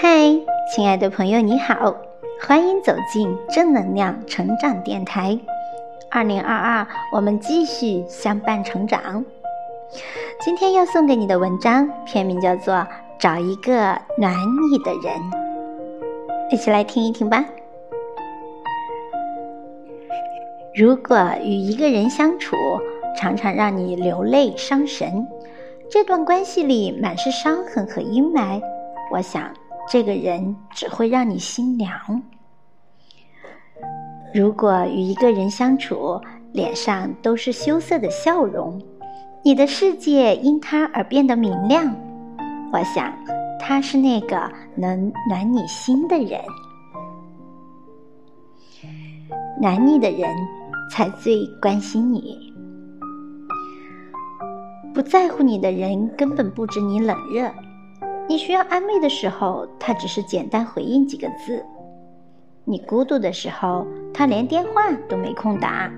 嗨，亲爱的朋友，你好，欢迎走进正能量成长电台。二零二二，我们继续相伴成长。今天要送给你的文章，片名叫做《找一个暖你的人》，一起来听一听吧。如果与一个人相处，常常让你流泪伤神，这段关系里满是伤痕和阴霾，我想。这个人只会让你心凉。如果与一个人相处，脸上都是羞涩的笑容，你的世界因他而变得明亮，我想他是那个能暖你心的人。暖你的人才最关心你，不在乎你的人根本不知你冷热。你需要安慰的时候，他只是简单回应几个字；你孤独的时候，他连电话都没空打，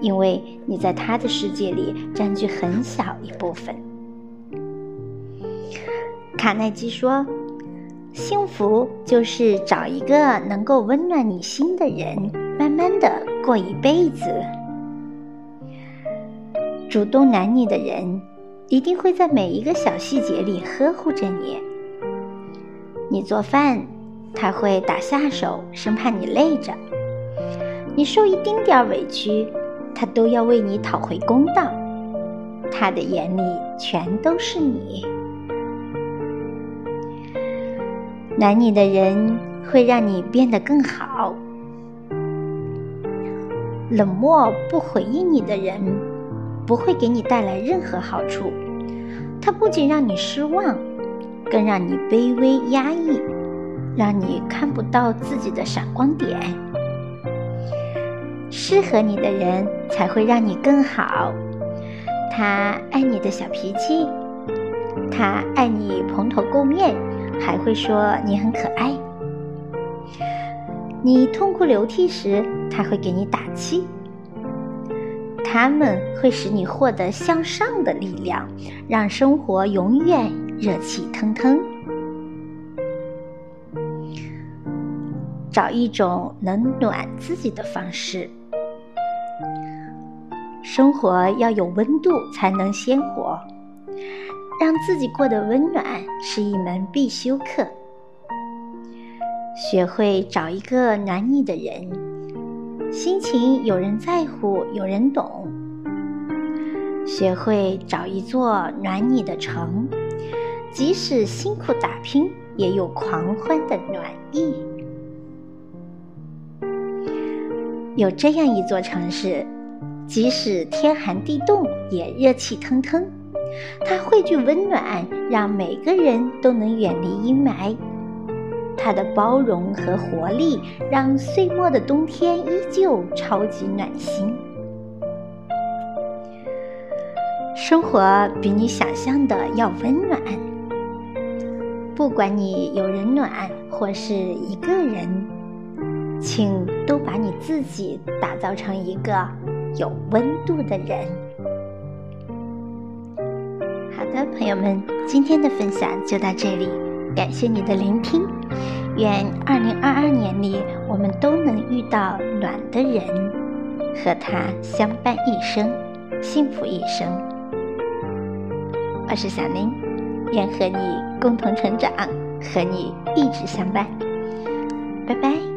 因为你在他的世界里占据很小一部分。卡耐基说：“幸福就是找一个能够温暖你心的人，慢慢的过一辈子。主动暖你的人。”一定会在每一个小细节里呵护着你。你做饭，他会打下手，生怕你累着；你受一丁点委屈，他都要为你讨回公道。他的眼里全都是你。暖你的人会让你变得更好。冷漠不回应你的人。不会给你带来任何好处，他不仅让你失望，更让你卑微压抑，让你看不到自己的闪光点。适合你的人才会让你更好。他爱你的小脾气，他爱你蓬头垢面，还会说你很可爱。你痛哭流涕时，他会给你打气。他们会使你获得向上的力量，让生活永远热气腾腾。找一种能暖自己的方式。生活要有温度才能鲜活，让自己过得温暖是一门必修课。学会找一个暖你的人。心情有人在乎，有人懂。学会找一座暖你的城，即使辛苦打拼，也有狂欢的暖意。有这样一座城市，即使天寒地冻，也热气腾腾。它汇聚温暖，让每个人都能远离阴霾。它的包容和活力，让岁末的冬天依旧超级暖心。生活比你想象的要温暖。不管你有人暖或是一个人，请都把你自己打造成一个有温度的人。好的，朋友们，今天的分享就到这里。感谢你的聆听，愿二零二二年里我们都能遇到暖的人，和他相伴一生，幸福一生。我是小林，愿和你共同成长，和你一直相伴。拜拜。